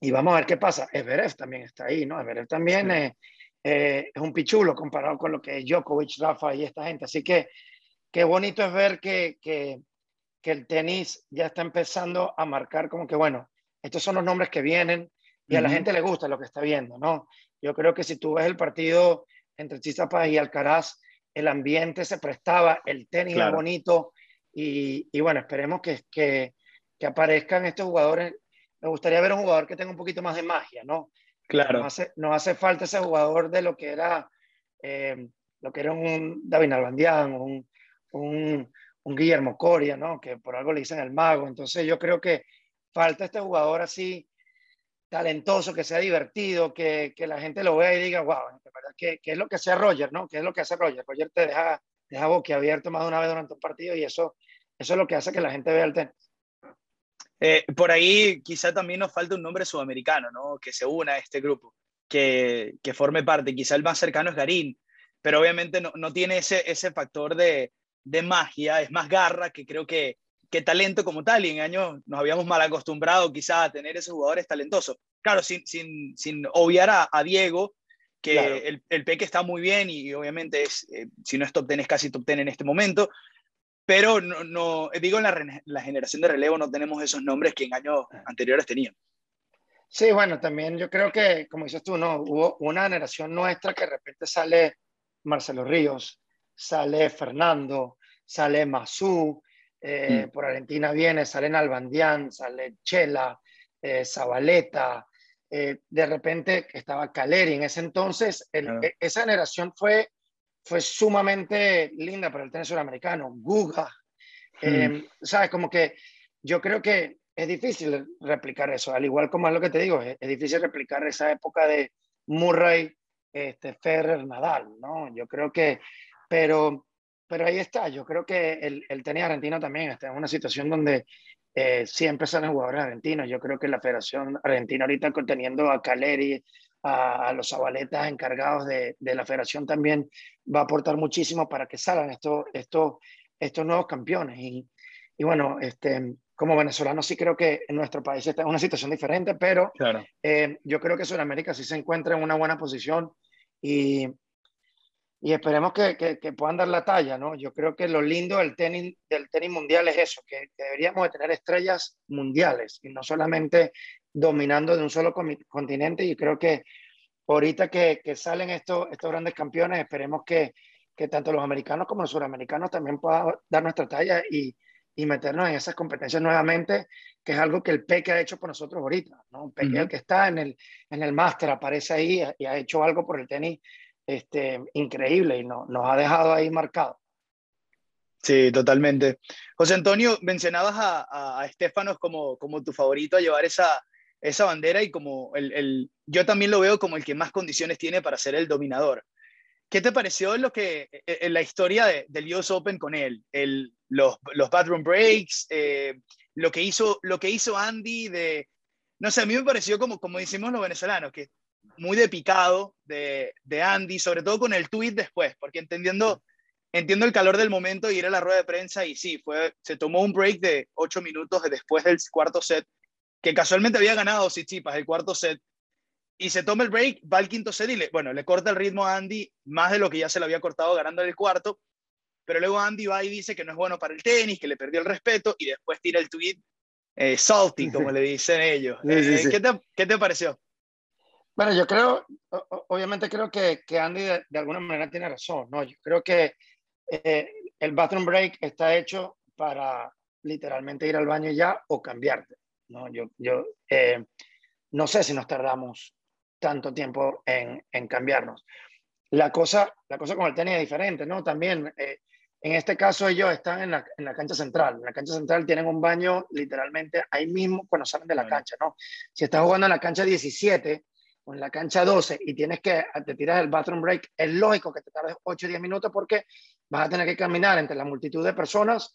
y vamos a ver qué pasa. Everest también está ahí, ¿no? Everest también sí. eh, eh, es un pichulo comparado con lo que es Djokovic, Rafa y esta gente. Así que qué bonito es ver que, que, que, el tenis ya está empezando a marcar como que, bueno, estos son los nombres que vienen y a la gente le gusta lo que está viendo, ¿no? Yo creo que si tú ves el partido entre Chizapas y Alcaraz, el ambiente se prestaba, el tenis claro. es bonito y, y, bueno, esperemos que, que, que aparezcan estos jugadores me gustaría ver un jugador que tenga un poquito más de magia, ¿no? Claro. Nos hace, nos hace falta ese jugador de lo que era, eh, lo que era un David Albandián, un, un, un, Guillermo Coria, ¿no? Que por algo le dicen el mago. Entonces yo creo que falta este jugador así talentoso, que sea divertido, que, que la gente lo vea y diga, wow. ¿Qué, ¿Qué, es lo que hace Roger, no? ¿Qué es lo que hace Roger? Roger te deja, deja boquiabierto más de una vez durante un partido y eso, eso es lo que hace que la gente vea el tenis. Eh, por ahí quizá también nos falta un nombre sudamericano, ¿no? Que se una a este grupo, que, que forme parte. Quizá el más cercano es Garín, pero obviamente no, no tiene ese, ese factor de, de, magia, es más garra que creo que, que talento como tal. Y en años nos habíamos mal acostumbrado quizá a tener esos jugadores talentosos. Claro, sin, sin, sin obviar a, a Diego, que claro. el, el Peque está muy bien y obviamente es, eh, si no es top ten, es casi top ten en este momento, pero no, no digo en la, la, generación de relevo no tenemos esos nombres que en años anteriores tenían. Sí, bueno, también yo creo que, como dices tú, no, hubo una generación nuestra que de repente sale Marcelo Ríos, sale Fernando, sale Masú, eh, mm. por Argentina viene, sale Nalbandián, sale Chela, eh, Zabaleta, eh, de repente estaba Caleri. En ese entonces, e, esa generación fue, fue sumamente linda para el tenis sudamericano. Guga, mm. ¿sabes? Como que yo creo que es difícil replicar eso, al igual como es lo que te digo, es, difícil replicar esa época de Murray, este, Ferrer, Nadal, ¿no? Yo creo que, pero, pero ahí está, yo creo que el, el tenis argentino también está en una situación donde eh, siempre salen jugadores argentinos, yo creo que la Federación Argentina ahorita conteniendo a Caleri, a, los Zabaletas encargados de, de, la federación también va a aportar muchísimo para que salgan estos, estos, estos nuevos campeones. Y, y bueno, este, como venezolano sí creo que en nuestro país está en una situación diferente, pero claro. eh, yo creo que Sudamérica sí se encuentra en una buena posición y, y esperemos que, que, puedan dar la talla, ¿no? Yo creo que lo lindo del tenis, del tenis mundial es eso, que, deberíamos de tener estrellas mundiales y no solamente dominando de un solo continente y creo que ahorita que, que salen estos, estos grandes campeones, esperemos que, que tanto los americanos como los suramericanos también puedan dar nuestra talla y, y meternos en esas competencias nuevamente, que es algo que el Peque ha hecho por nosotros ahorita, ¿no? Peque el que está en el, en el máster, aparece ahí y ha hecho algo por el tenis este, increíble y no, nos ha dejado ahí marcado. Sí, totalmente. José Antonio, mencionabas a, a, Estefanos como, como tu favorito a llevar esa, esa bandera y como el, el, yo también lo veo como el que más condiciones tiene para ser el dominador. ¿Qué te pareció lo que, en la historia del US Open con él? El, los, los bathroom breaks, eh, lo, que hizo, lo que hizo Andy de, no sé, a mí me pareció como, como decimos los venezolanos, que muy de picado de, de Andy, sobre todo con el tweet después, porque entendiendo, entiendo el calor del momento y ir a la rueda de prensa y sí, fue, se tomó un break de ocho minutos después del cuarto set, que casualmente había ganado Tsitsipas el cuarto set, y se toma el break, va al quinto set y le, bueno, le corta el ritmo a Andy más de lo que ya se le había cortado ganando el cuarto, pero luego Andy va y dice que no es bueno para el tenis, que le perdió el respeto y después tira el tweet eh, salty, como le dicen ellos. Eh, ¿qué, te, ¿qué, te, pareció? Bueno, yo creo, obviamente creo que, que Andy de, alguna manera tiene razón, ¿no? Yo creo que eh, el bathroom break está hecho para literalmente ir al baño ya o cambiarte, ¿no? Yo, yo no sé si nos tardamos tanto tiempo en, en cambiarnos. La cosa, la cosa con el tenis es diferente, ¿no? También en este caso ellos están en la, en la, cancha central. En la cancha central tienen un baño literalmente ahí mismo cuando salen de la cancha, ¿no? Si estás jugando en la cancha 17 o en la cancha 12 y tienes que te tiras el bathroom break, es lógico que te tardes 8 o 10 minutos porque vas a tener que caminar entre la multitud de personas,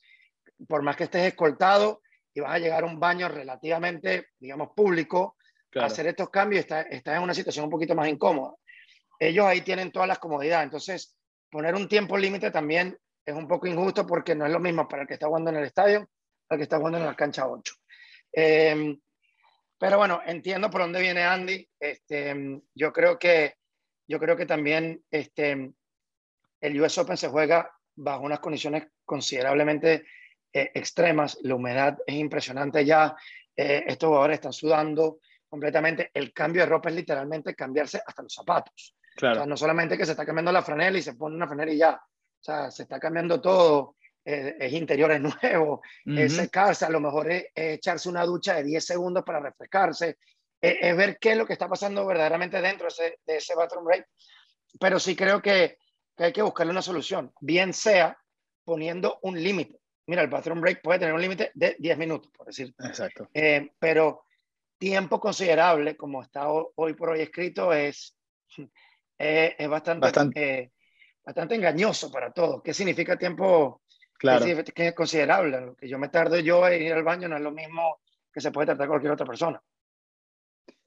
por más que estés escoltado, y vas a llegar a un baño relativamente, digamos, público, a hacer estos cambios, estás, estás en una situación un poquito más incómoda. Ellos ahí tienen todas las comodidades, entonces poner un tiempo límite también es un poco injusto porque no es lo mismo para el que está jugando en el estadio al que está jugando en la cancha 8. Em, pero bueno, entiendo por dónde viene Andy. Este, yo, creo que, yo creo que también este, el US Open se juega bajo unas condiciones considerablemente eh, extremas. La humedad es impresionante ya. Eh, estos jugadores están sudando completamente. El cambio de ropa es literalmente cambiarse hasta los zapatos. Claro. no solamente que se está cambiando la franela y se pone una franela y ya. O sea, se está cambiando todo, eh, es interiores nuevos, es secarse, a lo mejor es, echarse una ducha de 10 segundos para refrescarse, es, ver qué es lo que está pasando verdaderamente dentro de ese, de ese bathroom break. Pero sí creo que, que hay que buscarle una solución, bien sea poniendo un límite. Mira, el bathroom break puede tener un límite de 10 minutos, por decir. Exacto. Eh, pero tiempo considerable, como está hoy por hoy escrito, es, es, es bastante, bastante. Eh, bastante engañoso para todos. ¿Qué significa tiempo claro. que es considerable? Lo que yo me tardo yo en ir al baño no es lo mismo que se puede tardar cualquier otra persona.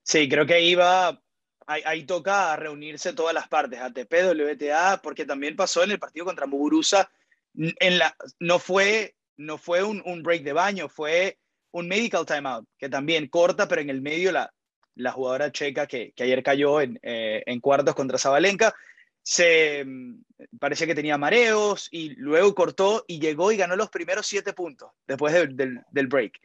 Sí, creo que ahí va, ahí, toca reunirse todas las partes, ATP, WTA, porque también pasó en el partido contra Muguruza, en la, no fue, no fue un, un break de baño, fue un medical timeout, que también corta, pero en el medio la, la jugadora checa que, que ayer cayó en, eh, en cuartos contra Zabalenka, se parecía que tenía mareos y luego cortó y llegó y ganó los primeros siete puntos después del, break.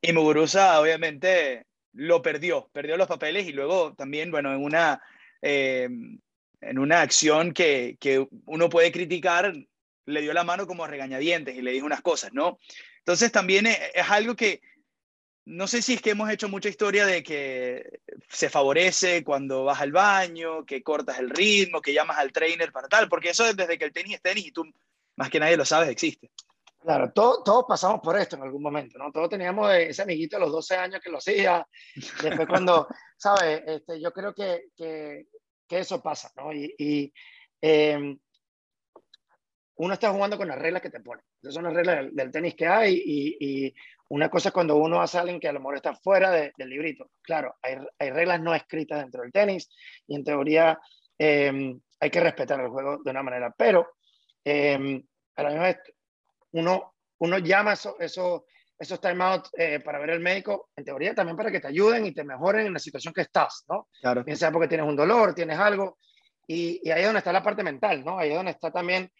Y Muguruza obviamente lo perdió, perdió los papeles y luego también, bueno, en una, eh, en una acción que, que, uno puede criticar, le dio la mano como a regañadientes y le dijo unas cosas, ¿no? Entonces también es, es algo que no sé si es que hemos hecho mucha historia de que se favorece cuando vas al baño, que cortas el ritmo, que llamas al trainer para tal, porque eso desde que el tenis es tenis y tú más que nadie lo sabes existe. Claro, todos pasamos por esto en algún momento, ¿no? Todos teníamos ese amiguito a los 12 años que lo hacía, después cuando, ¿sabes? Este, yo creo que, que, que, eso pasa, ¿no? Y, y eh, uno está jugando con las reglas que te ponen. Esas son las reglas del, tenis que hay y, y, una cosa es cuando uno hace a alguien que a lo mejor está fuera del librito. Claro, hay, hay, reglas no escritas dentro del tenis y en teoría eh, hay que respetar el juego de una manera, pero eh, a la misma vez uno, uno llama eso, eso, esos timeouts eh, para ver el médico, en teoría también para que te ayuden y te mejoren en la situación que estás, ¿no? Claro. Bien sea porque tienes un dolor, tienes algo, y, y ahí es donde está la parte mental, ¿no? Ahí es donde está también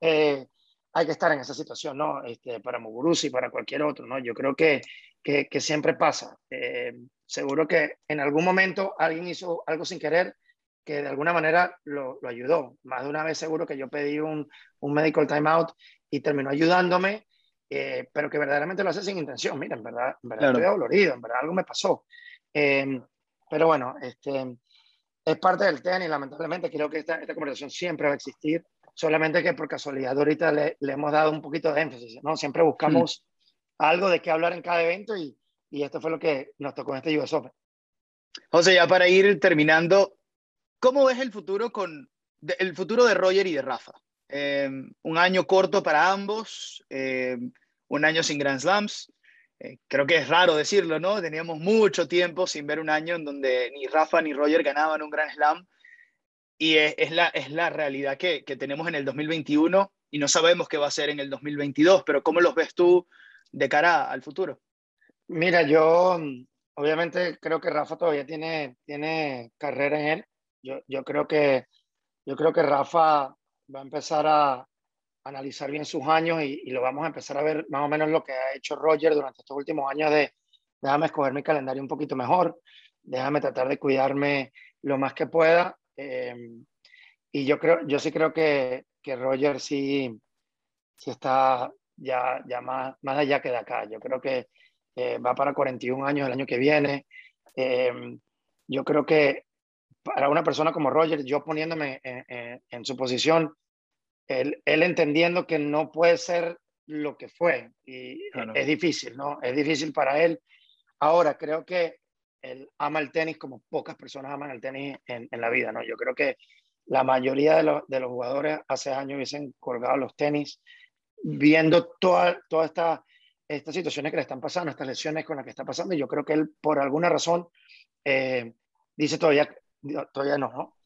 eh, hay que estar en esa situación, ¿no? Este, para Muguruza y para cualquier otro, ¿no? Yo creo que, que, que siempre pasa. Eh, seguro que en algún momento alguien hizo algo sin querer que de alguna manera lo, lo, ayudó. Más de una vez seguro que yo pedí un, un medical timeout y terminó ayudándome, eh, pero que verdaderamente lo hace sin intención. Mira, en verdad, en verdad claro. estoy dolorido, en verdad algo me pasó. Eh, pero bueno, este, es parte del tenis, lamentablemente creo que esta, esta conversación siempre va a existir solamente que por casualidad ahorita le, le, hemos dado un poquito de énfasis, ¿no? Siempre buscamos mm. algo de qué hablar en cada evento y, y, esto fue lo que nos tocó en este US Open. José, ya para ir terminando, ¿cómo ves el futuro con de, el futuro de Roger y de Rafa? Eh, un año corto para ambos, eh, un año sin Grand Slams. Eh, creo que es raro decirlo, ¿no? Teníamos mucho tiempo sin ver un año en donde ni Rafa ni Roger ganaban un Grand Slam y es, la, es la realidad que, que, tenemos en el 2021 y no sabemos qué va a ser en el 2022, pero ¿cómo los ves tú de cara al futuro? Mira, yo obviamente creo que Rafa todavía tiene, tiene carrera en él. Yo, yo, creo que, yo creo que Rafa va a empezar a analizar bien sus años y, y, lo vamos a empezar a ver más o menos lo que ha hecho Roger durante estos últimos años de déjame escoger mi calendario un poquito mejor, déjame tratar de cuidarme lo más que pueda eh, y yo creo, yo sí creo que, que Roger sí, sí está ya, ya más, más allá que de acá. Yo creo que eh, va para 41 años el año que viene. Eh, yo creo que para una persona como Roger, yo poniéndome en, en, en su posición, él, él, entendiendo que no puede ser lo que fue, y claro. es difícil, ¿no? Es difícil para él. Ahora, creo que él ama el tenis como pocas personas aman el tenis en, en la vida, ¿no? Yo creo que la mayoría de, lo, de, los jugadores hace años hubiesen colgado los tenis viendo todas toda esta, estas situaciones que le están pasando, estas lesiones con las que está pasando, y yo creo que él, por alguna razón, eh, dice todavía, todavía no, ¿no?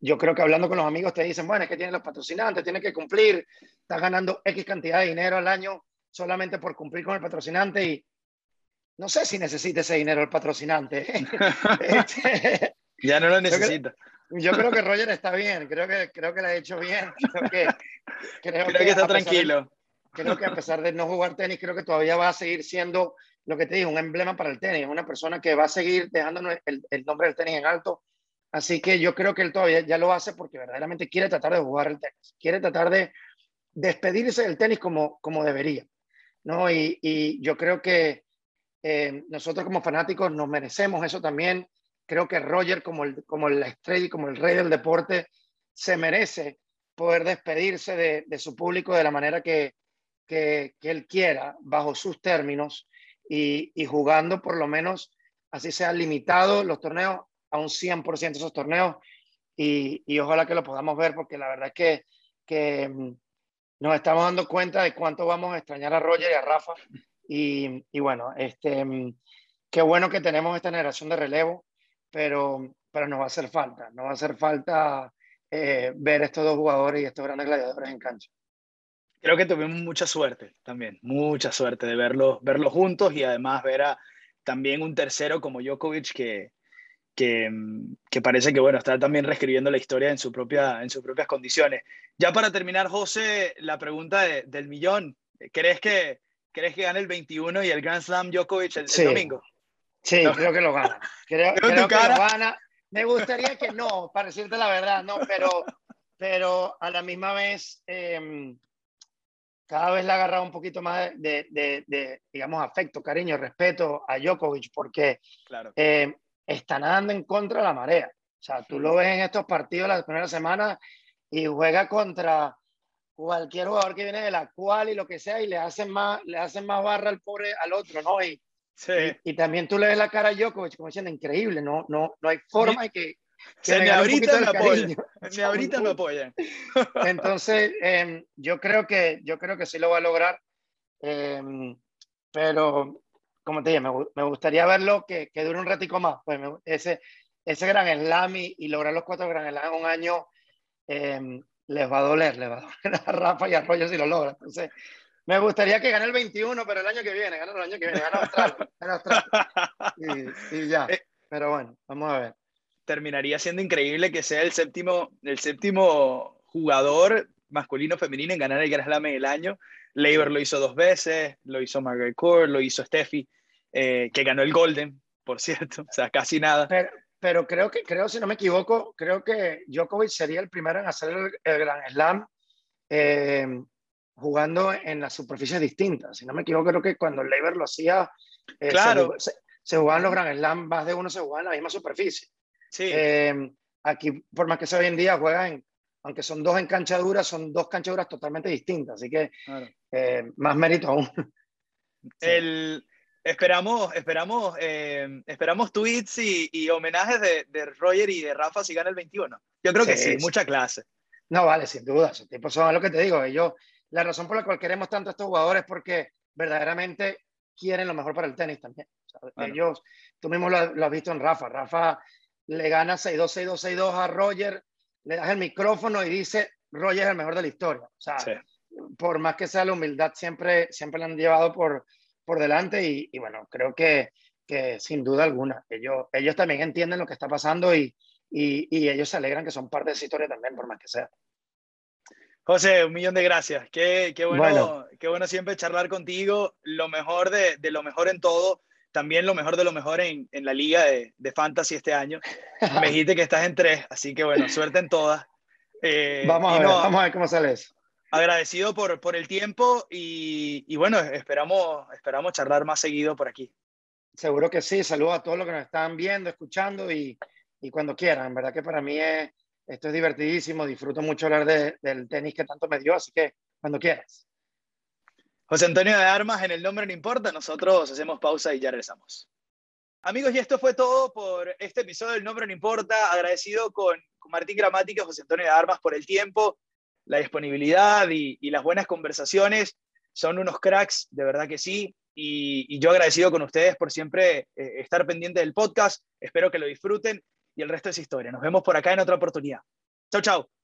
Yo creo que hablando con los amigos te dicen, bueno, es que tienen los patrocinantes, tiene que cumplir, estás ganando X cantidad de dinero al año solamente por cumplir con el patrocinante y no sé si necesita ese dinero el patrocinante. este, ya no lo necesita. Yo creo que Roger está bien, creo que, creo que lo ha hecho bien. Creo que, creo, creo que, que está tranquilo. De, creo que a pesar de no jugar tenis, creo que todavía va a seguir siendo lo que te digo, un emblema para el tenis, una persona que va a seguir dejándonos el, el nombre del tenis en alto. Así que yo creo que él todavía ya lo hace porque verdaderamente quiere tratar de jugar el tenis, quiere tratar de despedirse del tenis como, como debería. ¿no? Y, y yo creo que eh, nosotros como fanáticos nos merecemos eso también. Creo que Roger, como, el, como la estrella y como el rey del deporte, se merece poder despedirse de, de su público de la manera que, que, él quiera, bajo sus términos, y, y jugando por lo menos, así sea limitado los torneos, a un 100% de esos torneos, y, y, ojalá que lo podamos ver, porque la verdad es que, que mm, nos estamos dando cuenta de cuánto vamos a extrañar a Roger y a Rafa y, bueno, este, qué bueno que tenemos esta generación de relevo, pero, pero nos va a hacer falta, nos va a hacer falta eh, ver estos dos jugadores y estos grandes gladiadores en cancha. Creo que tuvimos mucha suerte también, mucha suerte de verlos verlo juntos y además ver a también un tercero como Djokovic que, que, que, parece que bueno, está también reescribiendo la historia en, su propia, en sus propias condiciones. Ya para terminar, José, la pregunta del millón. ¿Crees que, ¿Crees que gane el 21 y el Grand Slam Djokovic el, domingo? Sí, creo que lo gana. Creo, que lo gana. Me gustaría que no, para decirte la verdad, no, pero, pero a la misma vez, em, cada vez le ha agarrado un poquito más de, de, digamos, afecto, cariño, respeto a Djokovic, porque claro. eh, está nadando en contra de la marea. O sea, tú lo ves en estos partidos las primeras semanas y juega contra cualquier jugador que viene de la cual y lo que sea y le hacen más, le hacen más barra al pobre al otro, ¿no? Y, sí. y, también tú le ves la cara a Djokovic como diciendo increíble, no, no, no hay forma de que, que ni ahorita me apoyan. Ni ahorita me apoyan. Entonces, eh, yo creo que yo creo que sí lo va a lograr. Eh, pero, como te dije, me, me gustaría verlo que, que, dure un ratico más. Pues ese, ese gran slam y, y, lograr los cuatro gran slam en un año eh, les va a doler, les va a doler a Rafa y a Arroyo si lo logra. Entonces, me gustaría que gane el 21, pero el año que viene, gane el año que viene, gane Australia. Y, y, ya. Eh, pero bueno, vamos a ver. Terminaría siendo increíble que sea el séptimo, el séptimo jugador masculino femenino en ganar el Grand Slam en el año. Leiber lo hizo dos veces, lo hizo Margaret Court, lo hizo Steffi, eh, que ganó el Golden, por cierto, o sea, casi nada. Pero, pero creo que, creo, si no me equivoco, creo que Djokovic sería el primero en hacer el, el Grand Slam eh, jugando en las superficies distintas. Si no me equivoco, creo que cuando Leiber lo hacía, eh, claro. se, se, jugaban los Grand Slam, más de uno se jugaba en la misma superficie. Sí. Eh, aquí, por más que sea hoy en día, juegan, aunque son dos en cancha dura, son dos canchaduras totalmente distintas. Así que claro. eh, más mérito aún. El, Esperamos, esperamos, eh, esperamos tweets y, y homenajes de, de, Roger y de Rafa si gana el 21. Yo creo que sí, sí mucha clase. No, vale, sin duda. Esos tipos son lo que te digo. Ellos, la razón por la cual queremos tanto a estos jugadores es porque verdaderamente quieren lo mejor para el tenis también. O sea, bueno. Ellos, tú mismo lo, lo, has visto en Rafa. Rafa le gana 6-2, 6-2, 6-2 a Roger, le das el micrófono y dice, Roger es el mejor de la historia. O sea, sí. por más que sea la humildad, siempre, siempre le han llevado por por delante y, y bueno, creo que, que, sin duda alguna, ellos, ellos también entienden lo que está pasando y, y, y, ellos se alegran que son parte de esa historia también, por más que sea. José, un millón de gracias. Qué, qué bueno, bueno, qué bueno siempre charlar contigo. Lo mejor de, de, lo mejor en todo. También lo mejor de lo mejor en, en la liga de, de, Fantasy este año. Me dijiste que estás en tres, así que bueno, suerte en todas. Eh, vamos, a ver, no, vamos a ver cómo sale eso agradecido por, por el tiempo y, y, bueno, esperamos, esperamos charlar más seguido por aquí. Seguro que sí, saludos a todos los que nos están viendo, escuchando y, y cuando quieran. En verdad que para mí es, esto es divertidísimo, disfruto mucho hablar de, del tenis que tanto me dio, así que cuando quieras. José Antonio de Armas, en el nombre no importa, nosotros hacemos pausa y ya regresamos. Amigos, y esto fue todo por este episodio del Nombre No Importa. Agradecido con, con Martín Gramática, José Antonio de Armas por el tiempo, la disponibilidad y, las buenas conversaciones. Son unos cracks, de verdad que sí. Y, yo agradecido con ustedes por siempre eh, estar pendiente del podcast. Espero que lo disfruten y el resto es historia. Nos vemos por acá en otra oportunidad. Chau, chau.